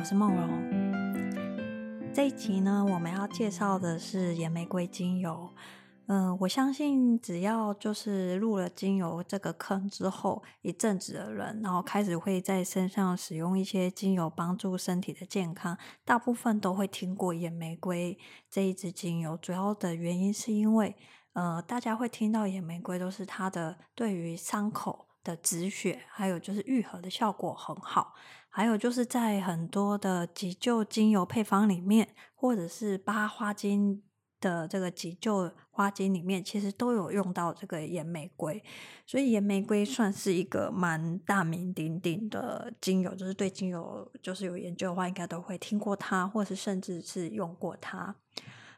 我是梦荣。这一集呢，我们要介绍的是野玫瑰精油。嗯、我相信只要就是入了精油这个坑之后一阵子的人，然后开始会在身上使用一些精油帮助身体的健康，大部分都会听过野玫瑰这一支精油。主要的原因是因为，呃，大家会听到野玫瑰都是它的对于伤口的止血，还有就是愈合的效果很好，还有就是在很多的急救精油配方里面，或者是八花精。的这个急救花精里面，其实都有用到这个岩玫瑰，所以岩玫瑰算是一个蛮大名鼎鼎的精油，就是对精油就是有研究的话，应该都会听过它，或是甚至是用过它。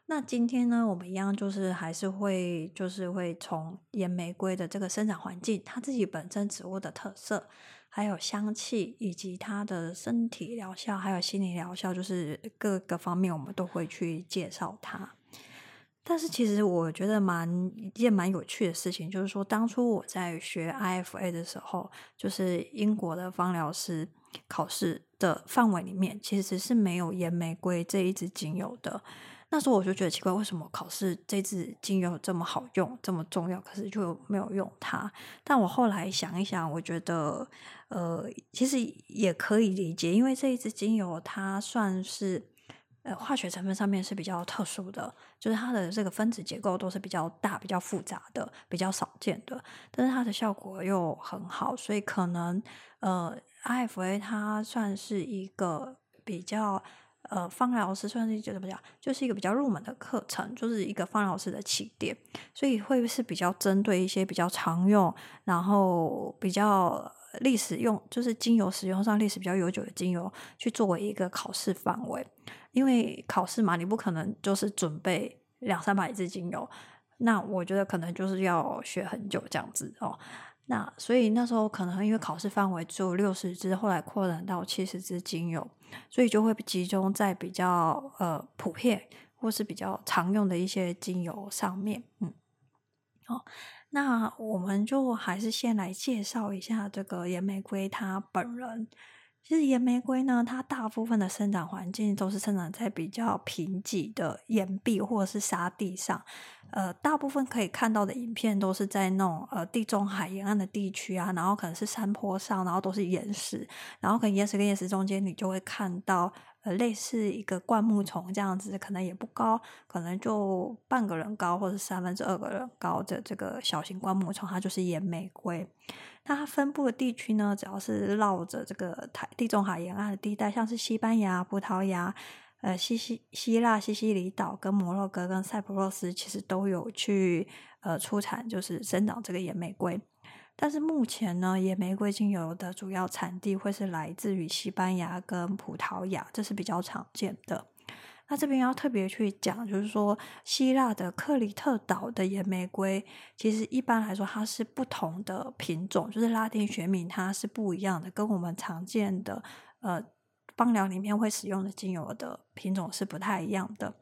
那今天呢，我们一样就是还是会就是会从岩玫瑰的这个生长环境，它自己本身植物的特色，还有香气，以及它的身体疗效，还有心理疗效，就是各个方面我们都会去介绍它。但是其实我觉得蛮一件蛮有趣的事情，就是说当初我在学 IFA 的时候，就是英国的芳疗师考试的范围里面，其实是没有岩玫瑰这一支精油的。那时候我就觉得奇怪，为什么考试这支精油这么好用，这么重要，可是就没有用它？但我后来想一想，我觉得呃，其实也可以理解，因为这一支精油它算是。呃，化学成分上面是比较特殊的，就是它的这个分子结构都是比较大、比较复杂的、比较少见的，但是它的效果又很好，所以可能呃，IFA 它算是一个比较呃，方疗师算是觉得比较，就是一个比较入门的课程，就是一个方疗师的起点，所以会是比较针对一些比较常用，然后比较历史用，就是精油使用上历史比较悠久的精油，去作为一个考试范围。因为考试嘛，你不可能就是准备两三百支精油，那我觉得可能就是要学很久这样子哦。那所以那时候可能因为考试范围只有六十支，后来扩展到七十支精油，所以就会集中在比较呃普遍或是比较常用的一些精油上面。嗯，好，那我们就还是先来介绍一下这个岩玫瑰它本人。其实岩玫瑰呢，它大部分的生长环境都是生长在比较贫瘠的岩壁或者是沙地上。呃，大部分可以看到的影片都是在那种呃地中海沿岸的地区啊，然后可能是山坡上，然后都是岩石，然后可能岩石跟岩石中间你就会看到呃类似一个灌木丛这样子，可能也不高，可能就半个人高或者三分之二个人高的这个小型灌木丛，它就是岩玫瑰。那它分布的地区呢，只要是绕着这个台地中海沿岸的地带，像是西班牙、葡萄牙、呃西西希腊、西西里岛、跟摩洛哥、跟塞浦路斯，其实都有去呃出产，就是生长这个野玫瑰。但是目前呢，野玫瑰精油的主要产地会是来自于西班牙跟葡萄牙，这是比较常见的。那这边要特别去讲，就是说希腊的克里特岛的岩玫瑰，其实一般来说它是不同的品种，就是拉丁学名它是不一样的，跟我们常见的呃芳疗里面会使用的精油的品种是不太一样的。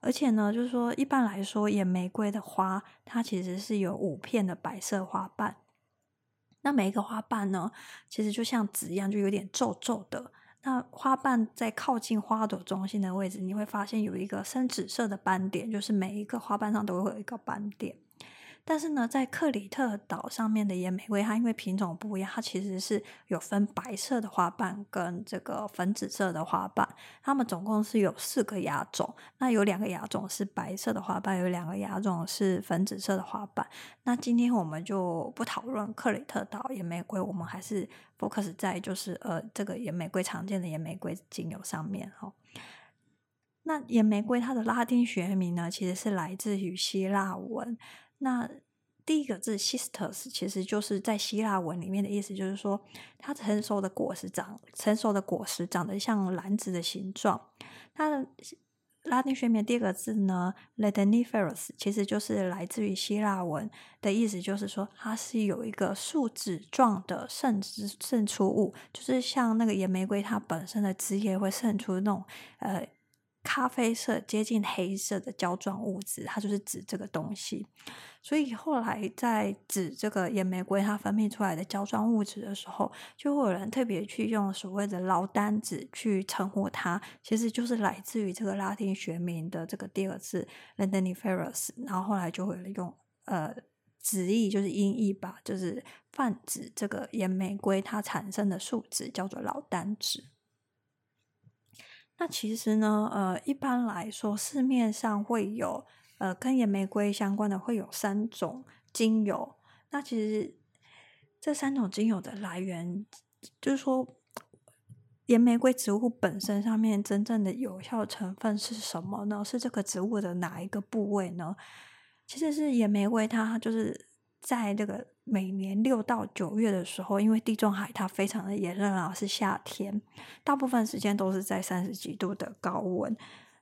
而且呢，就是说一般来说岩玫瑰的花，它其实是有五片的白色花瓣，那每一个花瓣呢，其实就像纸一样，就有点皱皱的。那花瓣在靠近花朵中心的位置，你会发现有一个深紫色的斑点，就是每一个花瓣上都会有一个斑点。但是呢，在克里特岛上面的野玫瑰，它因为品种不一样，它其实是有分白色的花瓣跟这个粉紫色的花瓣。它们总共是有四个亚种，那有两个亚种是白色的花瓣，有两个亚种是粉紫色的花瓣。那今天我们就不讨论克里特岛野玫瑰，我们还是 focus 在就是呃这个野玫瑰常见的野玫瑰精油上面哦。那野玫瑰它的拉丁学名呢，其实是来自于希腊文。那第一个字 sisters，其实就是在希腊文里面的意思，就是说它成熟的果实长成熟的果实长得像篮子的形状。它的拉丁学名第二个字呢 ladaniferous 其实就是来自于希腊文的意思，就是说它是有一个树脂状的渗渗出物，就是像那个野玫瑰它本身的枝叶会渗出那种呃。咖啡色接近黑色的胶状物质，它就是指这个东西。所以后来在指这个野玫瑰它分泌出来的胶状物质的时候，就会有人特别去用所谓的劳丹脂去称呼它，其实就是来自于这个拉丁学名的这个第二次 l a n d a n i f e r u s 然后后来就会用呃直译就是音译吧，就是泛指这个野玫瑰它产生的树脂叫做劳丹脂。那其实呢，呃，一般来说市面上会有。呃，跟野玫瑰相关的会有三种精油。那其实这三种精油的来源，就是说，野玫瑰植物本身上面真正的有效成分是什么呢？是这个植物的哪一个部位呢？其实是野玫瑰，它就是在这个每年六到九月的时候，因为地中海它非常的炎热啊，是夏天，大部分时间都是在三十几度的高温。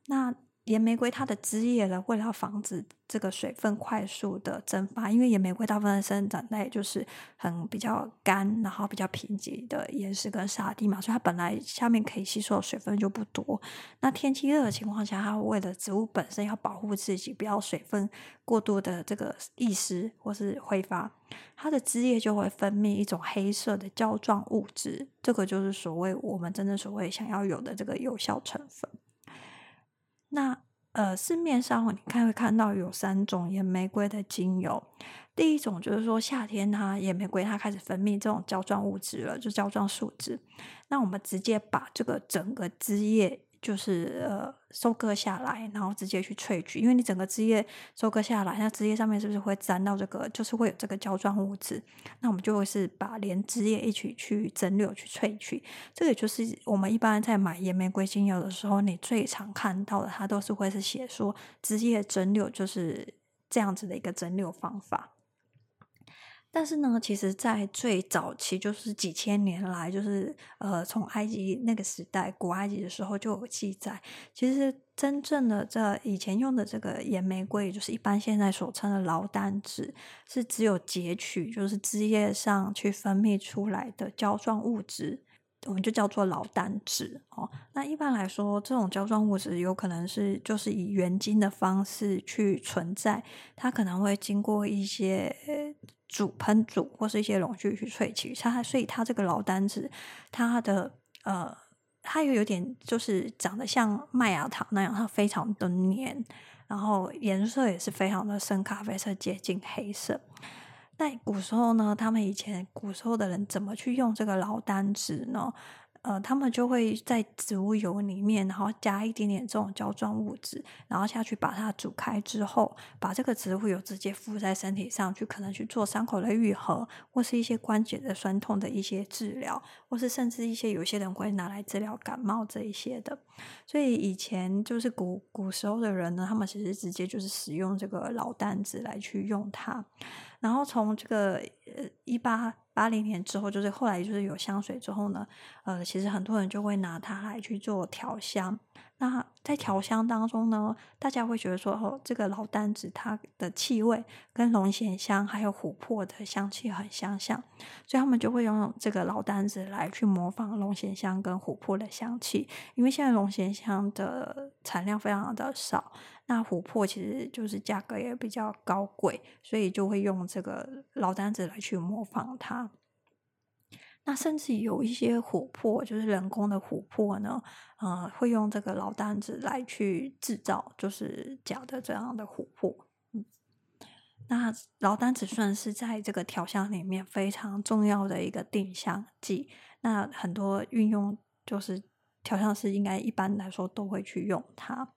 那野玫瑰它的枝叶呢，为了防止这个水分快速的蒸发，因为野玫瑰大部分生长在就是很比较干，然后比较贫瘠的岩石跟沙地嘛，所以它本来下面可以吸收的水分就不多。那天气热的情况下，它为了植物本身要保护自己，不要水分过多的这个溢失或是挥发，它的枝叶就会分泌一种黑色的胶状物质，这个就是所谓我们真正所谓想要有的这个有效成分。那呃，市面上你看会看到有三种野玫瑰的精油。第一种就是说夏天它野玫瑰它开始分泌这种胶状物质了，就胶状树脂。那我们直接把这个整个枝叶。就是呃收割下来，然后直接去萃取，因为你整个枝叶收割下来，那枝叶上面是不是会沾到这个？就是会有这个胶状物质。那我们就会是把连枝叶一起去蒸馏去萃取。这个就是我们一般在买野玫瑰精油的时候，你最常看到的，它都是会是写说枝叶蒸馏就是这样子的一个蒸馏方法。但是呢，其实，在最早期，就是几千年来，就是呃，从埃及那个时代，古埃及的时候就有记载。其实，真正的这以前用的这个野玫瑰，就是一般现在所称的劳丹脂，是只有截取，就是枝叶上去分泌出来的胶状物质。我们就叫做老丹脂哦。那一般来说，这种胶状物质有可能是就是以原精的方式去存在，它可能会经过一些煮烹煮或是一些溶剂去萃取它，所以它这个劳丹脂，它的呃，它又有点就是长得像麦芽糖那样，它非常的黏，然后颜色也是非常的深咖啡色，接近黑色。在古时候呢，他们以前古时候的人怎么去用这个老丹子呢？呃，他们就会在植物油里面，然后加一点点这种胶状物质，然后下去把它煮开之后，把这个植物油直接敷在身体上去，可能去做伤口的愈合，或是一些关节的酸痛的一些治疗，或是甚至一些有些人会拿来治疗感冒这一些的。所以以前就是古古时候的人呢，他们其实直接就是使用这个老丹子来去用它。然后从这个呃一八八零年之后，就是后来就是有香水之后呢，呃，其实很多人就会拿它来去做调香。那在调香当中呢，大家会觉得说，哦，这个老丹子它的气味跟龙涎香还有琥珀的香气很相像，所以他们就会用这个老丹子来去模仿龙涎香跟琥珀的香气。因为现在龙涎香的产量非常的少，那琥珀其实就是价格也比较高贵，所以就会用这个老丹子来去模模仿它。那甚至有一些琥珀，就是人工的琥珀呢，呃，会用这个老丹子来去制造，就是假的这样的琥珀。嗯，那劳丹脂算是在这个调香里面非常重要的一个定香剂。那很多运用就是调香师应该一般来说都会去用它。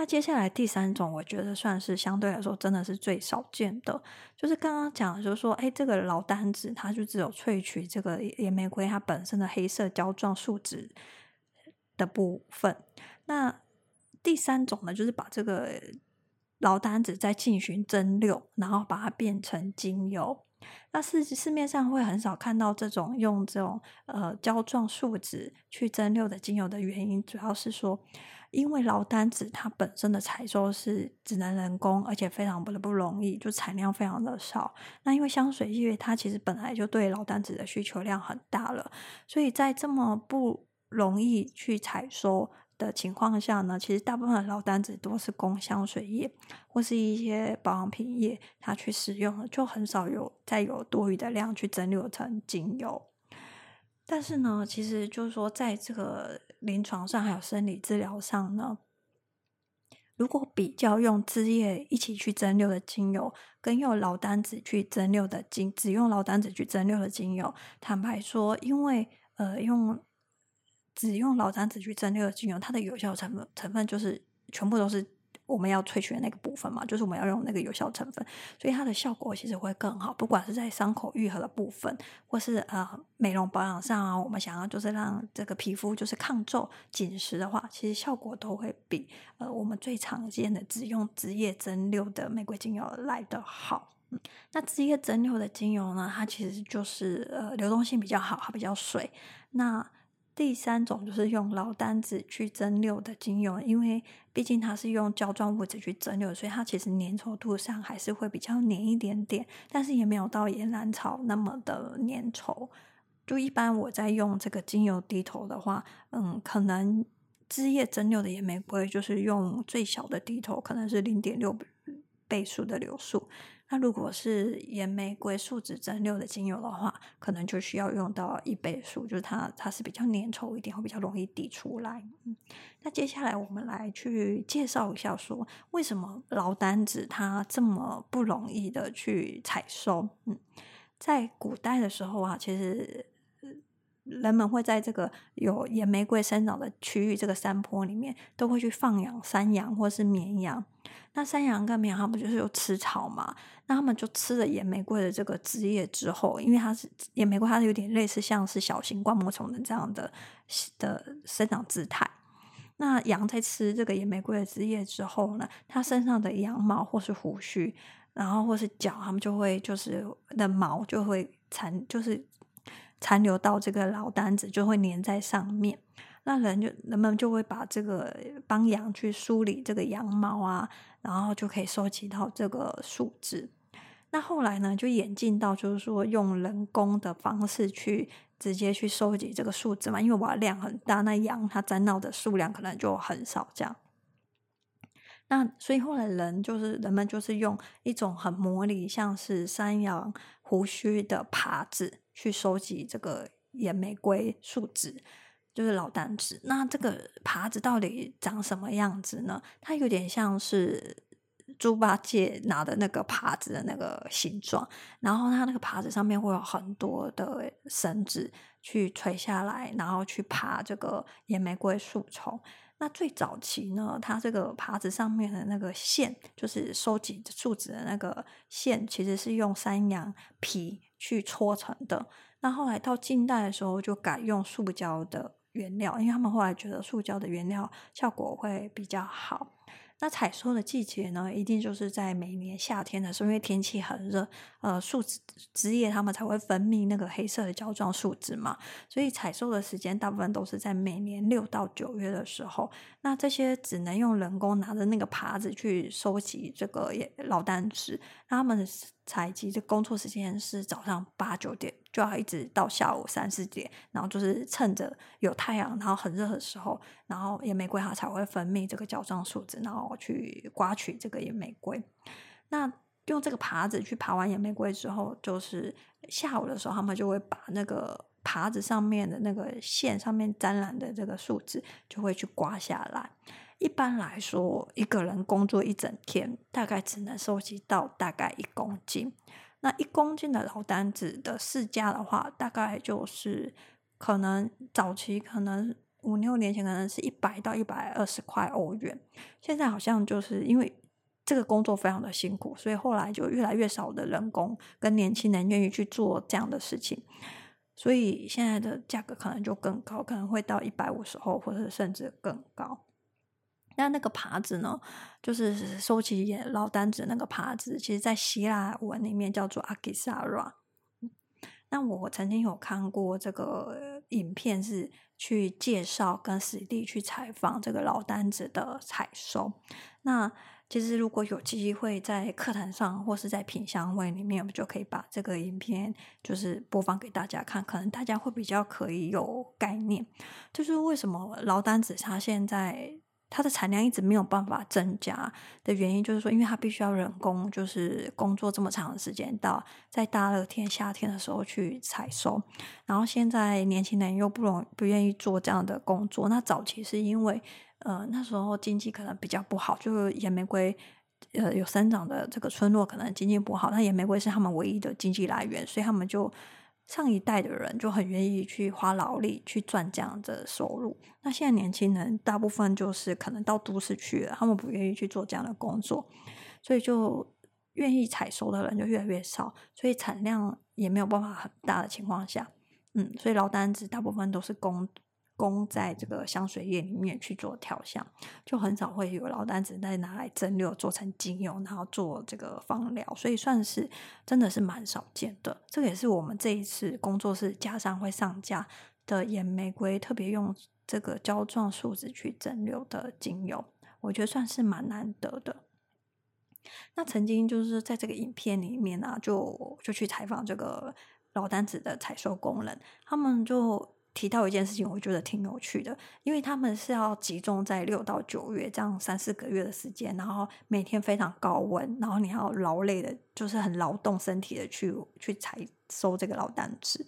那接下来第三种，我觉得算是相对来说真的是最少见的，就是刚刚讲的，就是说，哎，这个老单子它就只有萃取这个野玫瑰它本身的黑色胶状树脂的部分。那第三种呢，就是把这个老单子再进行蒸馏，然后把它变成精油。那市市面上会很少看到这种用这种呃胶状树脂去蒸馏的精油的原因，主要是说。因为劳丹子它本身的采收是只能人工，而且非常不不容易，就产量非常的少。那因为香水业它其实本来就对劳丹子的需求量很大了，所以在这么不容易去采收，的情况下呢，其实大部分的劳丹子都是供香水业或是一些保养品业，它去使用的，就很少有再有多余的量去蒸馏成精油。但是呢，其实就是说，在这个临床上还有生理治疗上呢，如果比较用枝叶一起去蒸馏的精油，跟用老单子去蒸馏的精，只用老单子去蒸馏的精油，坦白说，因为呃用。只用老单子去蒸馏的精油，它的有效成分成分就是全部都是我们要萃取的那个部分嘛，就是我们要用那个有效成分，所以它的效果其实会更好。不管是在伤口愈合的部分，或是呃美容保养上啊，我们想要就是让这个皮肤就是抗皱紧实的话，其实效果都会比呃我们最常见的只用枝叶蒸馏的玫瑰精油来的好。嗯，那枝叶蒸馏的精油呢，它其实就是呃流动性比较好，它比较水。那第三种就是用劳丹子去蒸馏的精油，因为毕竟它是用胶状物质去蒸馏，所以它其实粘稠度上还是会比较黏一点点，但是也没有到岩兰草那么的粘稠。就一般我在用这个精油滴头的话，嗯，可能枝叶蒸馏的岩玫瑰就是用最小的滴头，可能是零点六倍数的流速。那如果是岩玫瑰树脂蒸馏的精油的话，可能就需要用到一倍数，就是它它是比较粘稠一点，会比较容易滴出来。那接下来我们来去介绍一下，说为什么劳丹子它这么不容易的去采收？嗯，在古代的时候啊，其实。人们会在这个有野玫瑰生长的区域，这个山坡里面，都会去放养山羊或是绵羊。那山羊跟绵羊，它不就是有吃草嘛？那他们就吃了野玫瑰的这个枝叶之后，因为它是野玫瑰，它是有点类似像是小型灌木丛的这样的的生长姿态。那羊在吃这个野玫瑰的枝叶之后呢，它身上的羊毛或是胡须，然后或是脚，它们就会就是的毛就会残，就是。残留到这个老单子就会粘在上面，那人就人们就会把这个帮羊去梳理这个羊毛啊，然后就可以收集到这个树脂。那后来呢，就演进到就是说用人工的方式去直接去收集这个树脂嘛，因为我的量很大，那羊它沾到的数量可能就很少这样。那所以后来人就是人们就是用一种很模拟像是山羊胡须的耙子。去收集这个野玫瑰树脂，就是老单子。那这个耙子到底长什么样子呢？它有点像是猪八戒拿的那个耙子的那个形状，然后它那个耙子上面会有很多的绳子去垂下来，然后去爬这个野玫瑰树丛。那最早期呢，它这个耙子上面的那个线，就是收集树脂的那个线，其实是用山羊皮。去搓成的。那后来到近代的时候，就改用塑胶的原料，因为他们后来觉得塑胶的原料效果会比较好。那采收的季节呢，一定就是在每年夏天的时候，因为天气很热，呃，树枝枝叶它们才会分泌那个黑色的胶状树脂嘛，所以采收的时间大部分都是在每年六到九月的时候。那这些只能用人工拿着那个耙子去收集这个老单子，他们的采集的工作时间是早上八九点。就要一直到下午三四点，然后就是趁着有太阳，然后很热的时候，然后野玫瑰它才会分泌这个角状树脂，然后去刮取这个野玫瑰。那用这个耙子去耙完野玫瑰之后，就是下午的时候，他们就会把那个耙子上面的那个线上面沾染的这个树脂，就会去刮下来。一般来说，一个人工作一整天，大概只能收集到大概一公斤。那一公斤的老单子的市价的话，大概就是可能早期可能五六年前可能是一百到一百二十块欧元，现在好像就是因为这个工作非常的辛苦，所以后来就越来越少的人工跟年轻人愿意去做这样的事情，所以现在的价格可能就更高，可能会到一百五十后或者甚至更高。那那个耙子呢，就是收集老单子那个耙子，其实在希腊文里面叫做阿基萨拉。那我曾经有看过这个影片，是去介绍跟实地去采访这个老单子的采收。那其实如果有机会在课堂上或是在品香会里面，我们就可以把这个影片就是播放给大家看，可能大家会比较可以有概念，就是为什么劳丹子它现在。它的产量一直没有办法增加的原因，就是说，因为它必须要人工，就是工作这么长的时间，到在大热天、夏天的时候去采收。然后现在年轻人又不容不愿意做这样的工作。那早期是因为，呃，那时候经济可能比较不好，就是野玫瑰，呃，有生长的这个村落可能经济不好，那野玫瑰是他们唯一的经济来源，所以他们就。上一代的人就很愿意去花劳力去赚这样的收入，那现在年轻人大部分就是可能到都市去了，他们不愿意去做这样的工作，所以就愿意采收的人就越来越少，所以产量也没有办法很大的情况下，嗯，所以劳丹子大部分都是供。供在这个香水业里面去做调香，就很少会有老丹子再拿来蒸馏做成精油，然后做这个芳疗，所以算是真的是蛮少见的。这个也是我们这一次工作室加上会上架的野玫瑰，特别用这个胶状树脂去蒸馏的精油，我觉得算是蛮难得的。那曾经就是在这个影片里面呢、啊，就就去采访这个老单子的采收工人，他们就。提到一件事情，我觉得挺有趣的，因为他们是要集中在六到九月这样三四个月的时间，然后每天非常高温，然后你要劳累的，就是很劳动身体的去去采收这个劳丹子。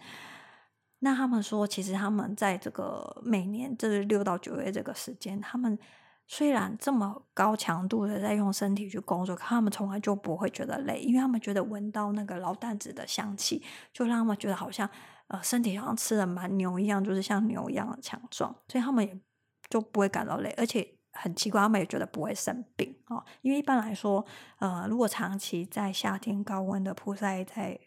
那他们说，其实他们在这个每年这六到九月这个时间，他们虽然这么高强度的在用身体去工作，可他们从来就不会觉得累，因为他们觉得闻到那个劳丹子的香气，就让他们觉得好像。呃，身体好像吃了蛮牛一样，就是像牛一样的强壮，所以他们也就不会感到累，而且很奇怪，他们也觉得不会生病哦。因为一般来说，呃，如果长期在夏天高温的曝晒在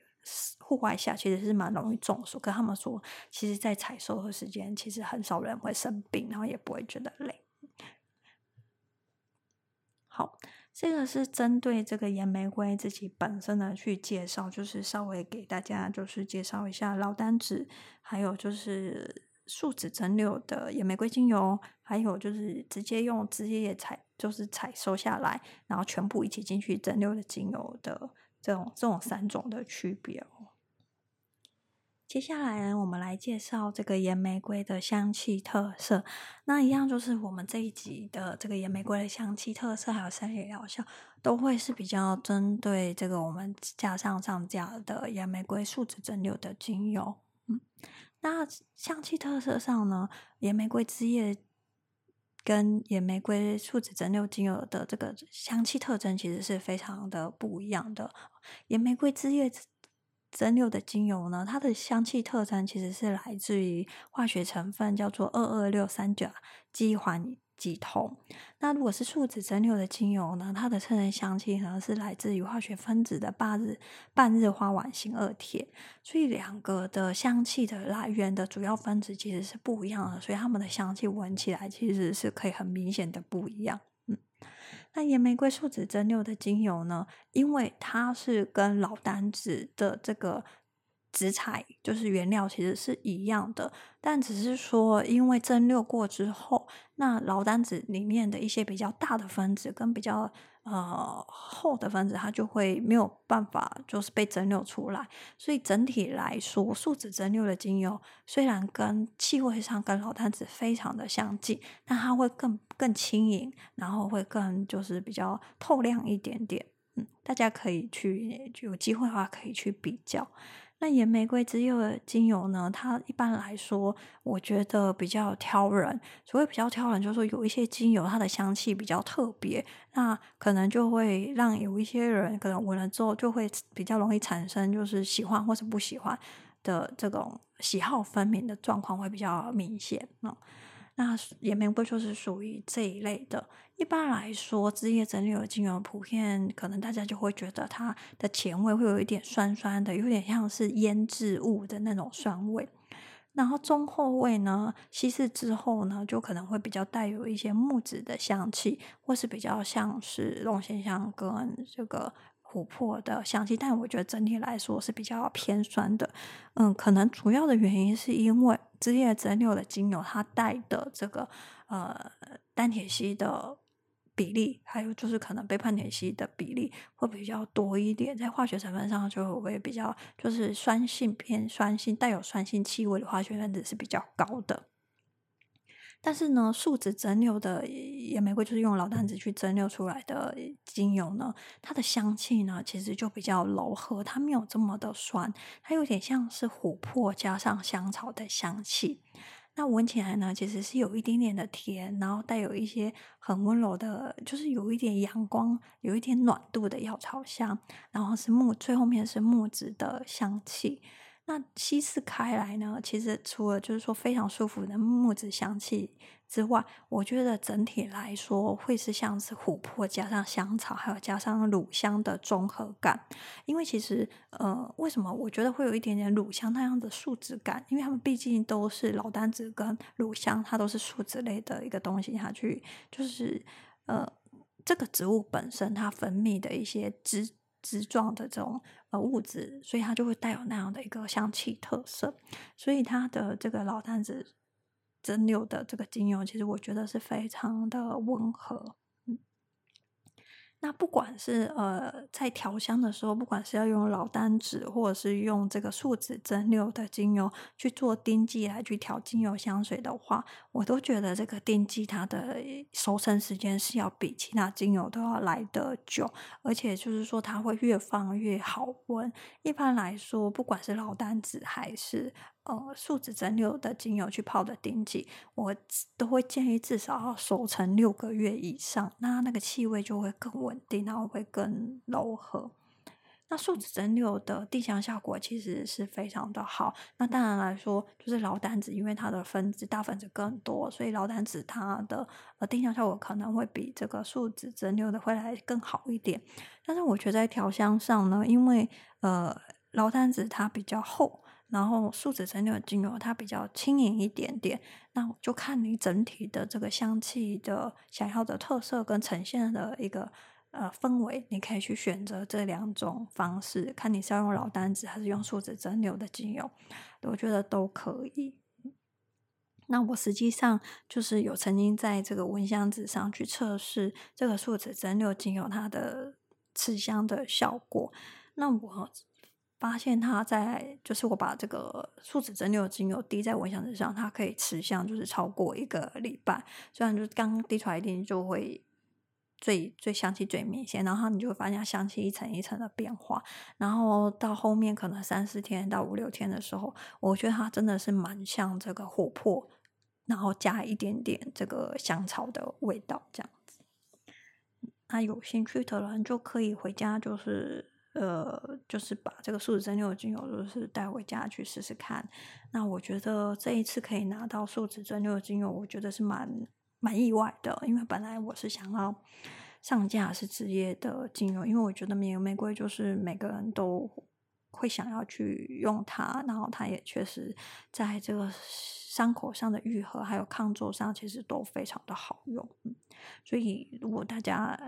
户外下，其实是蛮容易中暑。跟他们说，其实，在采收的时间，其实很少人会生病，然后也不会觉得累。好。这个是针对这个野玫瑰自己本身的去介绍，就是稍微给大家就是介绍一下老丹子，还有就是树脂蒸馏的野玫瑰精油，还有就是直接用枝叶采就是采收下来，然后全部一起进去蒸馏的精油的这种这种三种的区别哦。接下来呢，我们来介绍这个野玫瑰的香气特色。那一样就是我们这一集的这个野玫瑰的香气特色，还有生理疗效，都会是比较针对这个我们架上上架的野玫瑰树脂蒸馏的精油。嗯，那香气特色上呢，野玫瑰枝叶跟野玫瑰树脂蒸馏精油的这个香气特征其实是非常的不一样的。野玫瑰枝叶。蒸馏的精油呢，它的香气特征其实是来自于化学成分叫做二二六三甲基环己酮。那如果是树脂蒸馏的精油呢，它的特征香气呢是来自于化学分子的半日半日花烷型二铁。所以两个的香气的来源的主要分子其实是不一样的，所以它们的香气闻起来其实是可以很明显的不一样。那野玫瑰树脂蒸馏的精油呢，因为它是跟老丹子的这个植材就是原料其实是一样的，但只是说因为蒸馏过之后，那老单子里面的一些比较大的分子跟比较。呃，厚的分子它就会没有办法，就是被蒸馏出来。所以整体来说，树脂蒸馏的精油虽然跟气味上跟老单子非常的相近，但它会更更轻盈，然后会更就是比较透亮一点点。嗯，大家可以去有机会的话可以去比较。那野玫瑰之叶的精油呢，它一般来说，我觉得比较挑人。所谓比较挑人，就是说有一些精油它的香气比较特别，那可能就会让有一些人可能闻了之后就会比较容易产生就是喜欢或是不喜欢的这种喜好分明的状况会比较明显。那野玫瑰就是属于这一类的。一般来说，枝叶蒸馏的精油普遍可能大家就会觉得它的前味会有一点酸酸的，有点像是腌制物的那种酸味。然后中后味呢，稀释之后呢，就可能会比较带有一些木质的香气，或是比较像是龙涎香跟这个琥珀的香气。但我觉得整体来说是比较偏酸的。嗯，可能主要的原因是因为枝叶蒸馏的精油它带的这个呃单萜烯的。比例，还有就是可能倍半萜烯的比例会比较多一点，在化学成分上就会比较就是酸性偏酸性，带有酸性气味的化学分子是比较高的。但是呢，树脂蒸馏的野玫瑰就是用劳丹脂去蒸馏出来的精油呢，它的香气呢其实就比较柔和，它没有这么的酸，它有点像是琥珀加上香草的香气。那闻起来呢，其实是有一点点的甜，然后带有一些很温柔的，就是有一点阳光、有一点暖度的药草香，然后是木，最后面是木质的香气。那稀释开来呢，其实除了就是说非常舒服的木质香气之外，我觉得整体来说会是像是琥珀加上香草，还有加上乳香的综合感。因为其实呃，为什么我觉得会有一点点乳香那样的树脂感？因为它们毕竟都是老丹子跟乳香，它都是树脂类的一个东西，它去就是呃这个植物本身它分泌的一些汁汁状的这种。呃，物质，所以它就会带有那样的一个香气特色，所以它的这个老坛子蒸馏的这个精油，其实我觉得是非常的温和。那不管是呃在调香的时候，不管是要用老丹脂，或者是用这个树脂蒸馏的精油去做滴剂来去调精油香水的话，我都觉得这个滴剂它的收成时间是要比其他精油都要来得久，而且就是说它会越放越好闻。一般来说，不管是老丹脂还是呃，树脂蒸馏的精油去泡的丁剂，我都会建议至少要熟成六个月以上，那那个气味就会更稳定，然后会更柔和。那树脂蒸馏的定香效果其实是非常的好。那当然来说，就是老丹子，因为它的分子大分子更多，所以老丹子它的呃定香效果可能会比这个树脂蒸馏的会来更好一点。但是我觉得在调香上呢，因为呃老丹子它比较厚。然后树脂蒸馏精油它比较轻盈一点点，那就看你整体的这个香气的想要的特色跟呈现的一个呃氛围，你可以去选择这两种方式，看你是要用老单子还是用树脂蒸馏的精油，我觉得都可以。那我实际上就是有曾经在这个蚊香纸上去测试这个树脂蒸馏精油它的持香的效果，那我。发现它在，就是我把这个树脂蒸馏精油滴在蚊香纸上，它可以持香，就是超过一个礼拜。虽然就是刚滴出来一定就会最最香气最明显，然后你就会发现香气一层一层的变化。然后到后面可能三四天到五六天的时候，我觉得它真的是蛮像这个琥珀，然后加一点点这个香草的味道这样子。那有兴趣的人就可以回家就是。呃，就是把这个树脂蒸馏的精油，就是带回家去试试看。那我觉得这一次可以拿到树脂蒸馏的精油，我觉得是蛮蛮意外的，因为本来我是想要上架是职业的精油，因为我觉得野玫瑰就是每个人都会想要去用它，然后它也确实在这个伤口上的愈合还有抗皱上，其实都非常的好用。所以如果大家，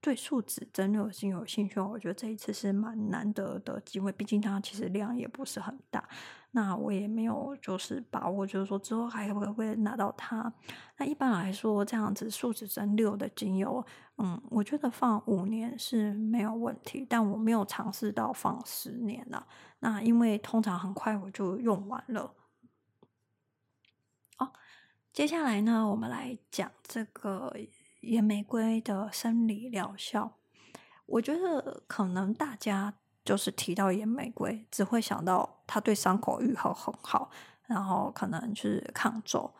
对树脂蒸馏精油有兴趣，我觉得这一次是蛮难得的机会，毕竟它其实量也不是很大。那我也没有就是把握，就是说之后还会不会拿到它。那一般来说，这样子树脂蒸馏的精油，嗯，我觉得放五年是没有问题，但我没有尝试到放十年了。那因为通常很快我就用完了。哦，接下来呢，我们来讲这个。野玫瑰的生理疗效，我觉得可能大家就是提到野玫瑰，只会想到它对伤口愈合很好，然后可能是抗皱。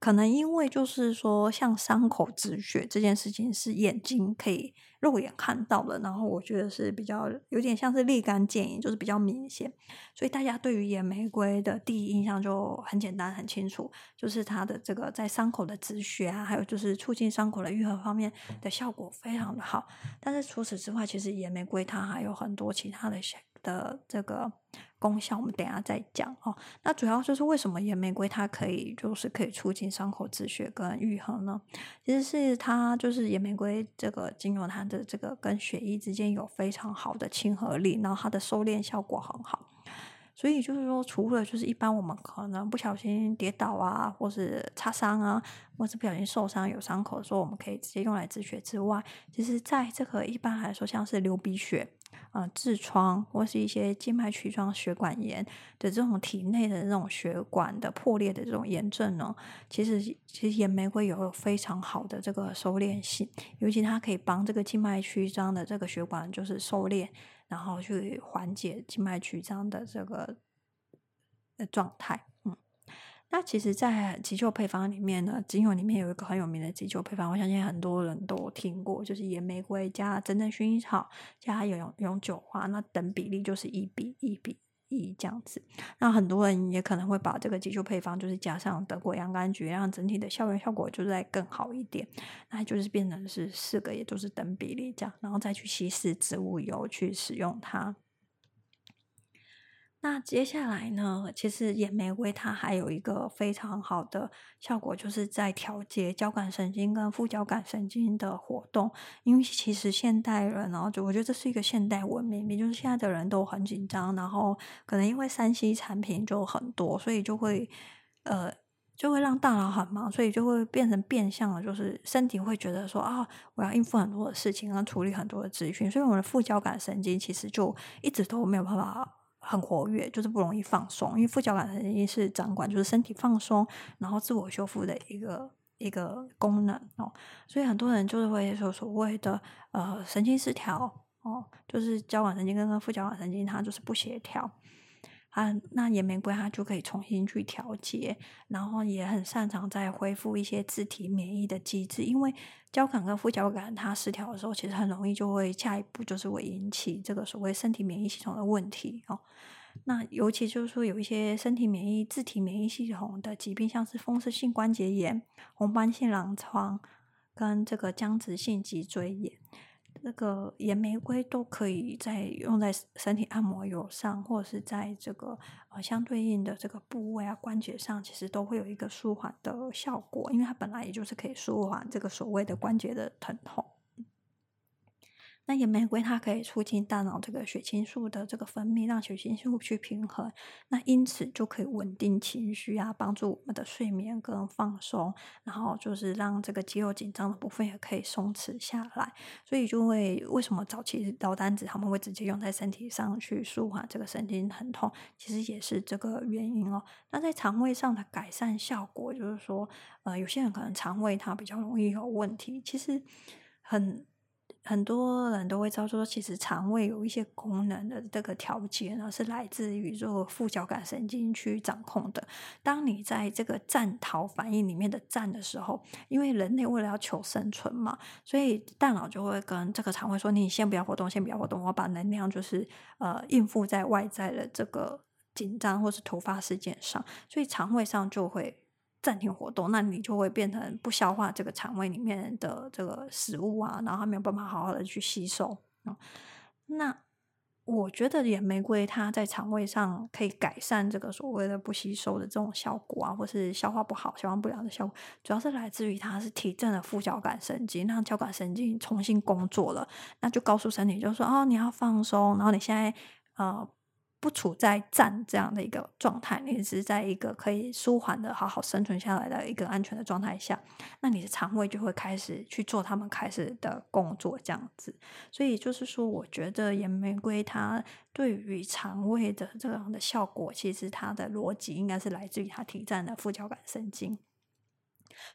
可能因为就是说，像伤口止血这件事情是眼睛可以肉眼看到的，然后我觉得是比较有点像是立竿见影，就是比较明显，所以大家对于野玫瑰的第一印象就很简单、很清楚，就是它的这个在伤口的止血啊，还有就是促进伤口的愈合方面的效果非常的好。但是除此之外，其实野玫瑰它还有很多其他的的这个。功效我们等下再讲哦。那主要就是为什么野玫瑰它可以就是可以促进伤口止血跟愈合呢？其实是它就是野玫瑰这个精油，它的这个跟血液之间有非常好的亲和力，然后它的收敛效果很好。所以就是说，除了就是一般我们可能不小心跌倒啊，或是擦伤啊，或是不小心受伤有伤口的时候，我们可以直接用来止血之外，其实在这个一般来说，像是流鼻血。呃，痔疮或是一些静脉曲张血管炎的这种体内的这种血管的破裂的这种炎症呢，其实其实岩玫瑰有非常好的这个收敛性，尤其它可以帮这个静脉曲张的这个血管就是收敛，然后去缓解静脉曲张的这个的状态。嗯那其实，在急救配方里面呢，精油里面有一个很有名的急救配方，我相信很多人都听过，就是野玫瑰加真正薰衣草加永永久花，那等比例就是一比一比一这样子。那很多人也可能会把这个急救配方就是加上德国洋甘菊，让整体的效用效果就是再更好一点。那就是变成是四个，也都是等比例这样，然后再去稀释植物油去使用它。那接下来呢，其实岩玫瑰它还有一个非常好的效果，就是在调节交感神经跟副交感神经的活动。因为其实现代人呢，就我觉得这是一个现代文明，也就是现在的人都很紧张，然后可能因为 3C 产品就很多，所以就会呃就会让大脑很忙，所以就会变成变相的，就是身体会觉得说啊，我要应付很多的事情，要处理很多的资讯，所以我们的副交感神经其实就一直都没有办法。很活跃，就是不容易放松，因为副交感神经是掌管就是身体放松，然后自我修复的一个一个功能哦，所以很多人就是会说所谓的呃神经失调哦，就是交感神经跟副交感神经它就是不协调。啊，那岩玫瑰它就可以重新去调节，然后也很擅长在恢复一些自体免疫的机制。因为交感跟副交感它失调的时候，其实很容易就会下一步就是会引起这个所谓身体免疫系统的问题哦。那尤其就是说有一些身体免疫、自体免疫系统的疾病，像是风湿性关节炎、红斑性狼疮跟这个僵直性脊椎炎。那个岩玫瑰都可以在用在身体按摩油上，或者是在这个呃相对应的这个部位啊关节上，其实都会有一个舒缓的效果，因为它本来也就是可以舒缓这个所谓的关节的疼痛。那野玫瑰它可以促进大脑这个血清素的这个分泌，让血清素去平衡，那因此就可以稳定情绪啊，帮助我们的睡眠跟放松，然后就是让这个肌肉紧张的部分也可以松弛下来。所以就会为什么早期老丹子他们会直接用在身体上去舒缓这个神经疼痛，其实也是这个原因哦。那在肠胃上的改善效果，就是说，呃，有些人可能肠胃它比较容易有问题，其实很。很多人都会知道说，其实肠胃有一些功能的这个调节呢，是来自于这个副交感神经去掌控的。当你在这个战逃反应里面的战的时候，因为人类为了要求生存嘛，所以大脑就会跟这个肠胃说：“你先不要活动，先不要活动，我把能量就是呃应付在外在的这个紧张或是突发事件上。”所以肠胃上就会。暂停活动，那你就会变成不消化这个肠胃里面的这个食物啊，然后它没有办法好好的去吸收。那我觉得野玫瑰它在肠胃上可以改善这个所谓的不吸收的这种效果啊，或是消化不好、消化不良的效果，主要是来自于它是提振了副交感神经，让交感神经重新工作了，那就告诉身体就是说哦，你要放松，然后你现在呃。不处在战这样的一个状态，你是在一个可以舒缓的、好好生存下来的一个安全的状态下，那你的肠胃就会开始去做他们开始的工作，这样子。所以就是说，我觉得岩玫瑰它对于肠胃的这样的效果，其实它的逻辑应该是来自于它提振的副交感神经。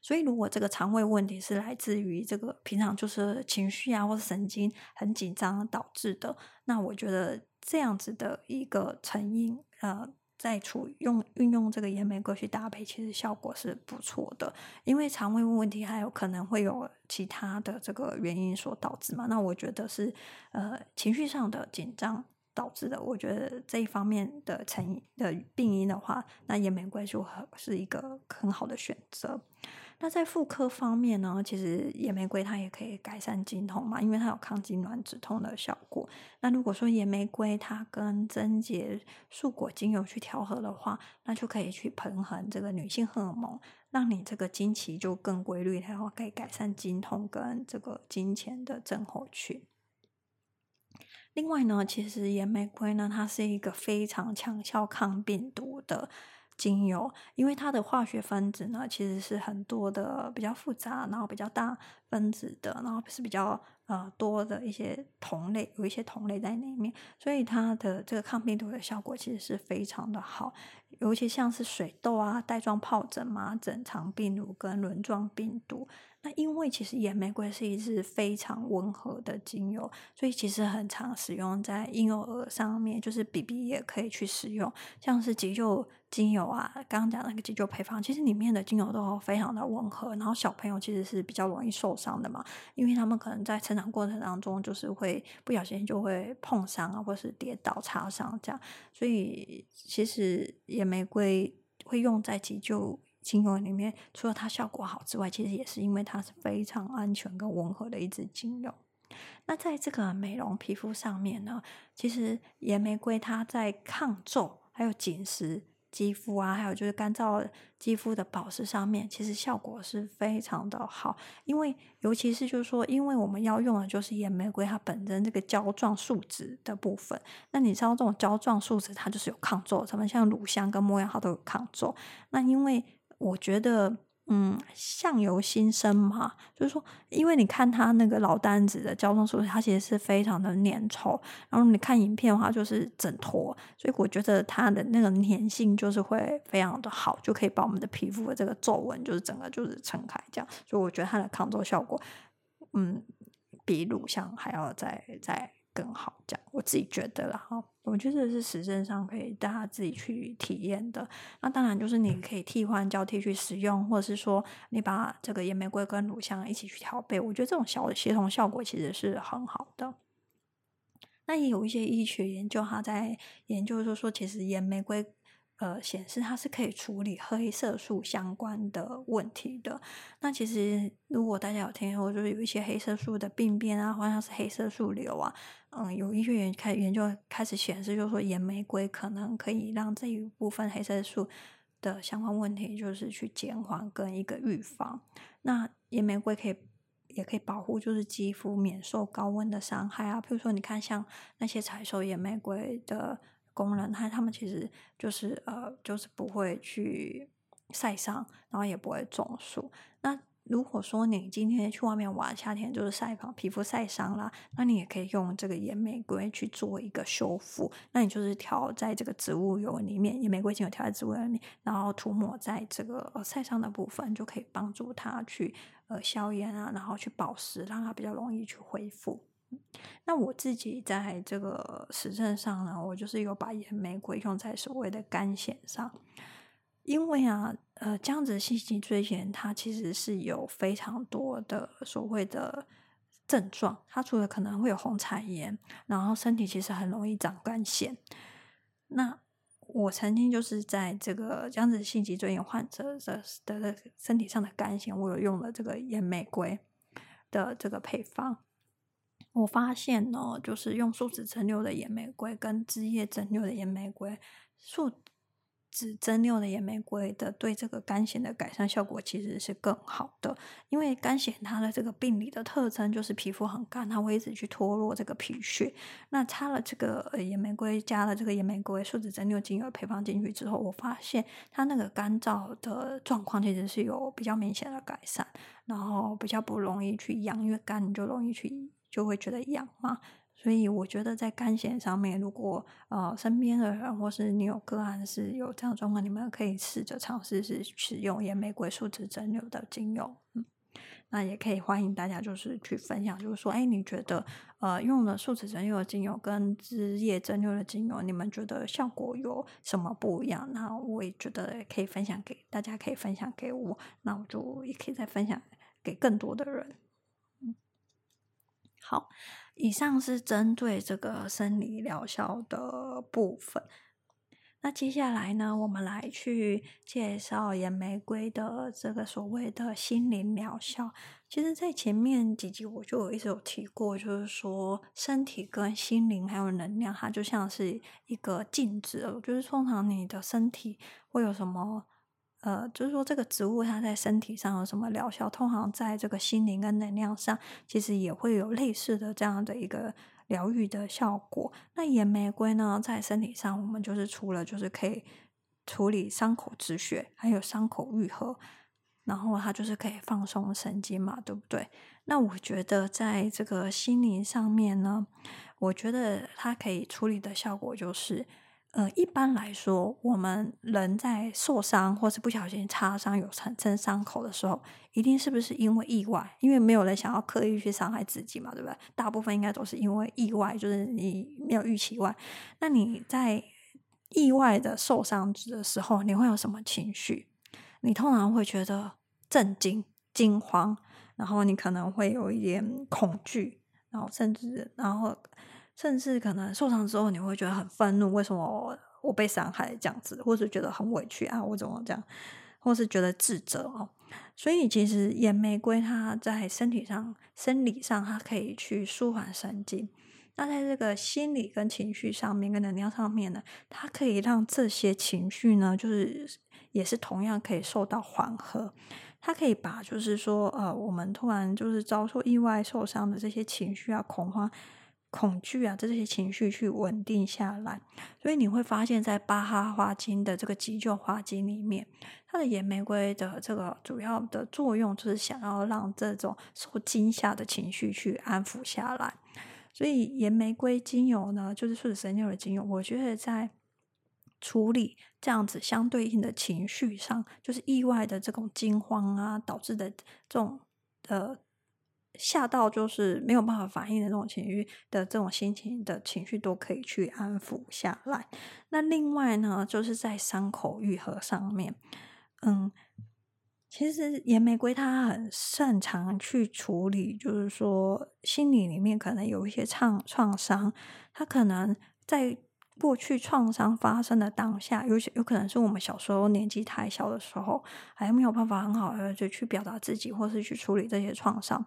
所以，如果这个肠胃问题是来自于这个平常就是情绪啊，或者神经很紧张导致的，那我觉得这样子的一个成因，呃，在处用运用这个岩玫瑰去搭配，其实效果是不错的。因为肠胃问题还有可能会有其他的这个原因所导致嘛，那我觉得是呃情绪上的紧张导致的。我觉得这一方面的成因的病因的话，那岩玫瑰就很是一个很好的选择。那在妇科方面呢，其实野玫瑰它也可以改善经痛嘛，因为它有抗痙攣止痛的效果。那如果说野玫瑰它跟贞节树果精油去调和的话，那就可以去平衡这个女性荷尔蒙，让你这个经期就更规律，然后可以改善经痛跟这个经前的症候群。另外呢，其实野玫瑰呢，它是一个非常强效抗病毒的精油，因为它的化学分子呢，其实是很多的，比较复杂，然后比较大分子的，然后是比较呃多的一些同类，有一些同类在里面，所以它的这个抗病毒的效果其实是非常的好。尤其像是水痘啊、带状疱疹、麻疹、肠病毒跟轮状病毒。那因为其实野玫瑰是一支非常温和的精油，所以其实很常使用在婴幼儿上面，就是 BB 也可以去使用，像是急救精油啊，刚刚讲那个急救配方，其实里面的精油都非常的温和。然后小朋友其实是比较容易受伤的嘛，因为他们可能在成长过程当中就是会不小心就会碰伤啊，或是跌倒擦伤这样，所以其实野玫瑰会用在急救。精油里面，除了它效果好之外，其实也是因为它是非常安全跟温和的一支精油。那在这个美容皮肤上面呢，其实岩玫瑰它在抗皱、还有紧实肌肤啊，还有就是干燥肌肤的保湿上面，其实效果是非常的好。因为尤其是就是说，因为我们要用的就是岩玫瑰它本身这个胶状树脂的部分。那你知道这种胶状树脂它就是有抗皱成分，像乳香跟没药它都有抗皱。那因为我觉得，嗯，相由心生嘛，就是说，因为你看它那个老单子的胶状树脂，它其实是非常的粘稠，然后你看影片的话，就是整坨，所以我觉得它的那个粘性就是会非常的好，就可以把我们的皮肤的这个皱纹就是整个就是撑开这样，所以我觉得它的抗皱效果，嗯，比乳香还要再再更好，这样我自己觉得了哈。我觉得是实证上可以大家自己去体验的。那当然就是你可以替换交替去使用，或者是说你把这个野玫瑰跟乳香一起去调配，我觉得这种小的协同效果其实是很好的。那也有一些医学研究，他在研究说说，其实野玫瑰。呃，显示它是可以处理黑色素相关的问题的。那其实，如果大家有听说，就是有一些黑色素的病变啊，或者是黑色素瘤啊，嗯，有医学研开研究开始显示，就是说野玫瑰可能可以让这一部分黑色素的相关问题，就是去减缓跟一个预防。那野玫瑰可以也可以保护，就是肌肤免受高温的伤害啊。譬如说，你看像那些采收野玫瑰的。工人，他他们其实就是呃，就是不会去晒伤，然后也不会中暑。那如果说你今天去外面玩，夏天就是晒伤，皮肤晒伤了，那你也可以用这个野玫瑰去做一个修复。那你就是调在这个植物油里面，野玫瑰精油调在植物油里面，然后涂抹在这个呃晒伤的部分，就可以帮助它去呃消炎啊，然后去保湿，让它比较容易去恢复。那我自己在这个实证上呢，我就是有把岩玫瑰用在所谓的干癬上，因为啊，呃，僵直性脊椎炎它其实是有非常多的所谓的症状，它除了可能会有红彩炎，然后身体其实很容易长干癬。那我曾经就是在这个僵直性脊椎炎患者的的身体上的干癬，我有用了这个岩玫瑰的这个配方。我发现呢，就是用树脂蒸馏的野玫瑰跟枝叶蒸馏的野玫瑰，树脂蒸馏的野玫瑰的对这个干癣的改善效果其实是更好的。因为干癣它的这个病理的特征就是皮肤很干，它会一直去脱落这个皮屑。那擦了这个野玫瑰，加了这个野玫瑰树脂蒸馏精油配方进去之后，我发现它那个干燥的状况其实是有比较明显的改善，然后比较不容易去痒，因为干你就容易去。就会觉得痒嘛，所以我觉得在干癣上面，如果呃身边的人或是你有个案是有这样状况，你们可以试着尝试是使用野玫瑰树脂蒸馏的精油，嗯，那也可以欢迎大家就是去分享，就是说，哎，你觉得呃用了树脂蒸馏的精油跟枝叶蒸馏的精油，你们觉得效果有什么不一样？那我也觉得可以分享给大家，可以分享给我，那我就也可以再分享给更多的人。好，以上是针对这个生理疗效的部分。那接下来呢，我们来去介绍野玫瑰的这个所谓的心灵疗效。其实，在前面几集我就有一直有提过，就是说身体跟心灵还有能量，它就像是一个镜子。就是通常你的身体会有什么？呃，就是说这个植物它在身体上有什么疗效？通常在这个心灵跟能量上，其实也会有类似的这样的一个疗愈的效果。那野玫瑰呢，在身体上，我们就是除了就是可以处理伤口止血，还有伤口愈合，然后它就是可以放松神经嘛，对不对？那我觉得在这个心灵上面呢，我觉得它可以处理的效果就是。呃，一般来说，我们人在受伤或是不小心擦伤有产生伤口的时候，一定是不是因为意外？因为没有人想要刻意去伤害自己嘛，对不对？大部分应该都是因为意外，就是你没有预期外。那你在意外的受伤的时候，你会有什么情绪？你通常会觉得震惊、惊慌，然后你可能会有一点恐惧，然后甚至然后。甚至可能受伤之后，你会觉得很愤怒，为什么我被伤害这样子，或是觉得很委屈啊，我怎么这样，或是觉得自责哦。所以其实岩玫瑰它在身体上、生理上，它可以去舒缓神经。那在这个心理跟情绪上面、跟能量上面呢，它可以让这些情绪呢，就是也是同样可以受到缓和。它可以把就是说，呃，我们突然就是遭受意外受伤的这些情绪啊、恐慌。恐惧啊，这些情绪去稳定下来，所以你会发现在巴哈花精的这个急救花精里面，它的岩玫瑰的这个主要的作用就是想要让这种受惊吓的情绪去安抚下来。所以岩玫瑰精油呢，就是顺神经的精油，我觉得在处理这样子相对应的情绪上，就是意外的这种惊慌啊导致的这种呃。吓到就是没有办法反应的这种情绪的这种心情的情绪都可以去安抚下来。那另外呢，就是在伤口愈合上面，嗯，其实岩玫瑰它很擅长去处理，就是说心理里面可能有一些创创伤，它可能在。过去创伤发生的当下，有些有可能是我们小时候年纪太小的时候，还没有办法很好的就去表达自己，或是去处理这些创伤。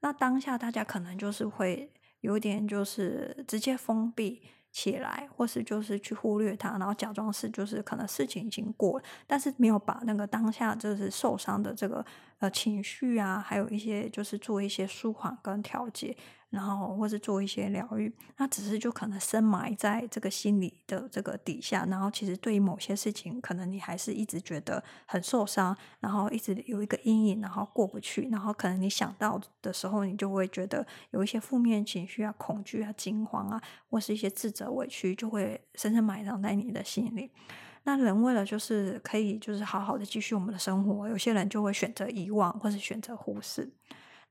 那当下大家可能就是会有点就是直接封闭起来，或是就是去忽略它，然后假装是就是可能事情已经过了，但是没有把那个当下就是受伤的这个呃情绪啊，还有一些就是做一些舒缓跟调节。然后，或是做一些疗愈，那只是就可能深埋在这个心理的这个底下。然后，其实对于某些事情，可能你还是一直觉得很受伤，然后一直有一个阴影，然后过不去。然后，可能你想到的时候，你就会觉得有一些负面情绪啊、恐惧啊、惊慌啊，或是一些自责、委屈，就会深深埋藏在你的心里。那人为了就是可以就是好好的继续我们的生活，有些人就会选择遗忘，或是选择忽视。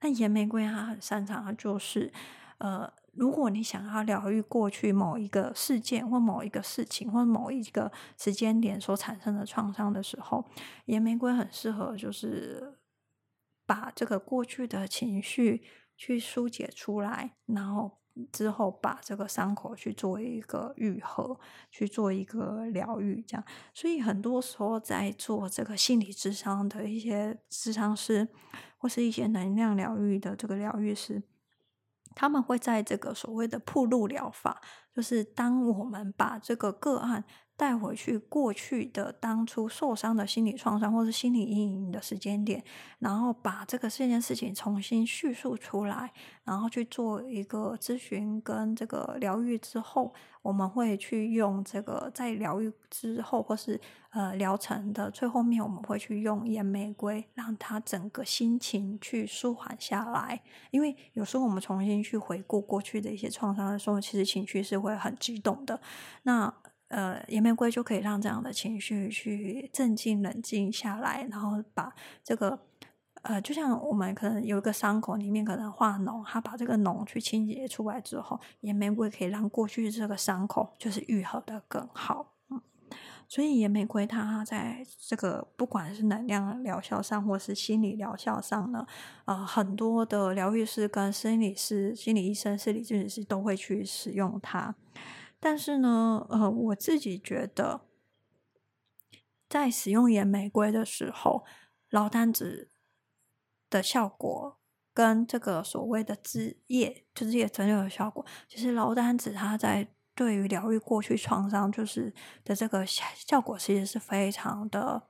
那岩玫瑰它很擅长的就是，呃，如果你想要疗愈过去某一个事件或某一个事情或某一个时间点所产生的创伤的时候，岩玫瑰很适合，就是把这个过去的情绪去疏解出来，然后之后把这个伤口去做一个愈合，去做一个疗愈，这样。所以很多时候在做这个心理智商的一些智商师。或是一些能量疗愈的这个疗愈师，他们会在这个所谓的铺路疗法，就是当我们把这个个案。带回去过去的当初受伤的心理创伤，或是心理阴影的时间点，然后把这个这件事情重新叙述出来，然后去做一个咨询跟这个疗愈之后，我们会去用这个在疗愈之后，或是呃疗程的最后面，我们会去用岩玫瑰，让他整个心情去舒缓下来。因为有时候我们重新去回顾过去的一些创伤的时候，其实情绪是会很激动的。那呃，岩玫瑰就可以让这样的情绪去镇静、冷静下来，然后把这个呃，就像我们可能有一个伤口里面可能化脓，它把这个脓去清洁出来之后，岩玫瑰可以让过去这个伤口就是愈合得更好。嗯，所以岩玫瑰它在这个不管是能量疗效上，或是心理疗效上呢，呃，很多的疗愈师跟心理师、心理医生、心理咨询师都会去使用它。但是呢，呃，我自己觉得，在使用野玫瑰的时候，劳丹子的效果跟这个所谓的枝叶，就是叶蒸馏的效果，其实劳丹子它在对于疗愈过去创伤，就是的这个效果，其实是非常的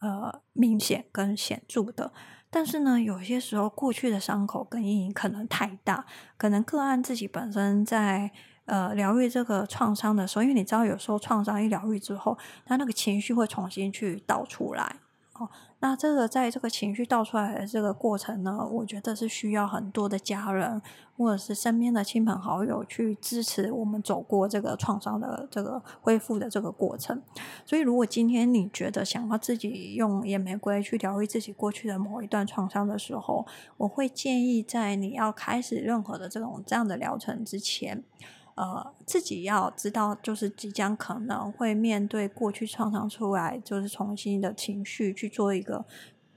呃明显跟显著的。但是呢，有些时候过去的伤口跟阴影可能太大，可能个案自己本身在呃疗愈这个创伤的时候，因为你知道，有时候创伤一疗愈之后，他那个情绪会重新去倒出来。哦，那这个在这个情绪倒出来的这个过程呢，我觉得是需要很多的家人或者是身边的亲朋好友去支持我们走过这个创伤的这个恢复的这个过程。所以，如果今天你觉得想要自己用野玫瑰去疗愈自己过去的某一段创伤的时候，我会建议在你要开始任何的这种这样的疗程之前。呃，自己要知道，就是即将可能会面对过去创伤出来，就是重新的情绪去做一个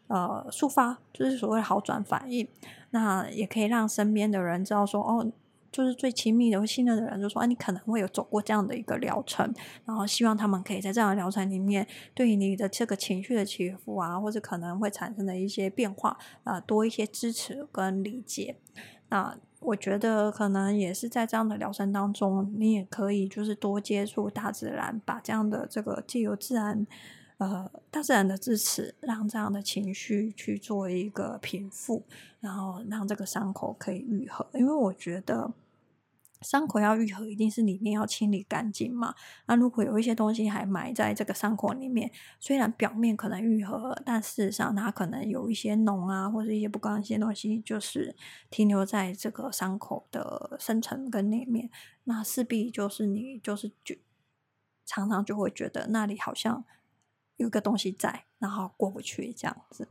呃抒发，就是所谓好转反应。那也可以让身边的人知道说，哦，就是最亲密的、会信任的人，就说，啊，你可能会有走过这样的一个疗程，然后希望他们可以在这样的疗程里面，对于你的这个情绪的起伏啊，或者可能会产生的一些变化啊，多一些支持跟理解。那。我觉得可能也是在这样的疗程当中，你也可以就是多接触大自然，把这样的这个借由自然，呃，大自然的支持，让这样的情绪去做一个平复，然后让这个伤口可以愈合。因为我觉得。伤口要愈合，一定是里面要清理干净嘛。那如果有一些东西还埋在这个伤口里面，虽然表面可能愈合，但事实上它可能有一些脓啊，或者一些不干净的东西，就是停留在这个伤口的深层跟里面。那势必就是你就是就常常就会觉得那里好像有个东西在，然后过不去这样子。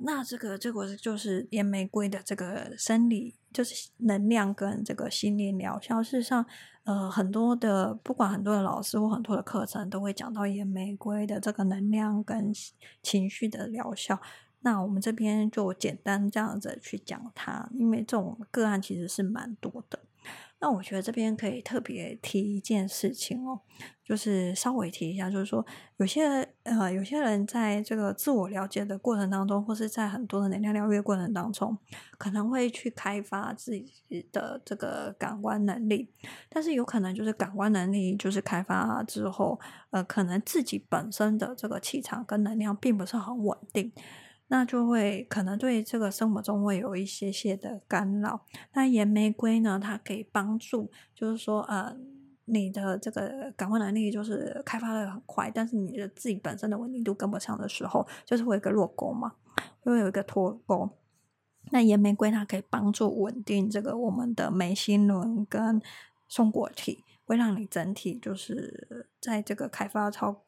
那这个这个就是野玫瑰的这个生理，就是能量跟这个心理疗效。事实上，呃，很多的不管很多的老师或很多的课程都会讲到野玫瑰的这个能量跟情绪的疗效。那我们这边就简单这样子去讲它，因为这种个案其实是蛮多的。那我觉得这边可以特别提一件事情哦，就是稍微提一下，就是说有些呃有些人在这个自我了解的过程当中，或是在很多的能量疗愈过程当中，可能会去开发自己的这个感官能力，但是有可能就是感官能力就是开发之后，呃，可能自己本身的这个气场跟能量并不是很稳定。那就会可能对这个生活中会有一些些的干扰。那野玫瑰呢，它可以帮助，就是说，呃，你的这个感官能力就是开发的很快，但是你的自己本身的稳定度跟不上的时候，就是会有一个落钩嘛，会有一个脱钩。那野玫瑰它可以帮助稳定这个我们的眉心轮跟松果体，会让你整体就是在这个开发超。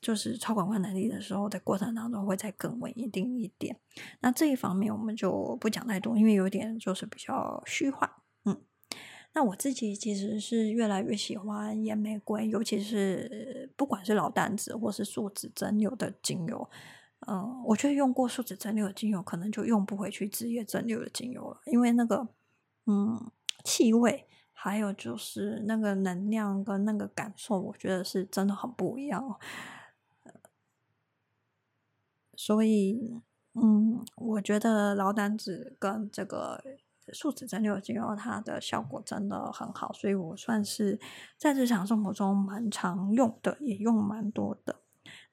就是超感官能力的时候，在过程当中会再更稳一定一点。那这一方面我们就不讲太多，因为有点就是比较虚幻。嗯，那我自己其实是越来越喜欢野玫瑰，尤其是不管是老单子或是树脂蒸馏的精油。嗯，我觉得用过树脂蒸馏的精油，可能就用不回去枝叶蒸馏的精油了，因为那个嗯气味，还有就是那个能量跟那个感受，我觉得是真的很不一样。所以，嗯，我觉得劳丹脂跟这个树脂蒸馏精油，它的效果真的很好，所以我算是在日常生活中蛮常用的，也用蛮多的。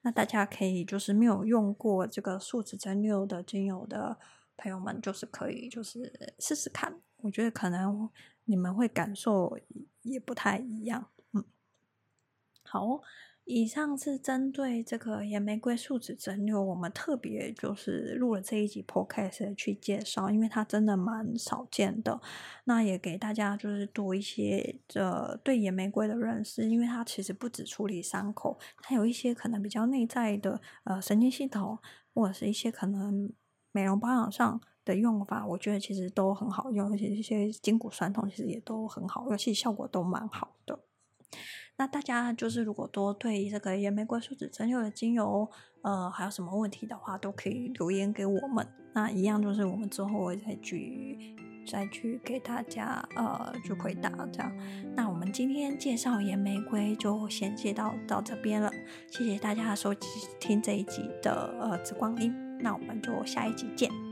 那大家可以就是没有用过这个树脂蒸馏的精油的朋友们，就是可以就是试试看，我觉得可能你们会感受也不太一样。嗯，好。以上是针对这个野玫瑰树脂蒸馏，我们特别就是录了这一集 podcast 去介绍，因为它真的蛮少见的。那也给大家就是多一些这对野玫瑰的认识，因为它其实不只处理伤口，它有一些可能比较内在的呃神经系统，或者是一些可能美容保养上的用法，我觉得其实都很好用，而且一些筋骨酸痛其实也都很好，而且效果都蛮好的。那大家就是如果多对这个野玫瑰树脂蒸馏的精油，呃，还有什么问题的话，都可以留言给我们。那一样就是我们之后会再去再去给大家呃去回答这样。那我们今天介绍野玫瑰就先介绍到这边了，谢谢大家收听这一集的呃紫光音，那我们就下一集见。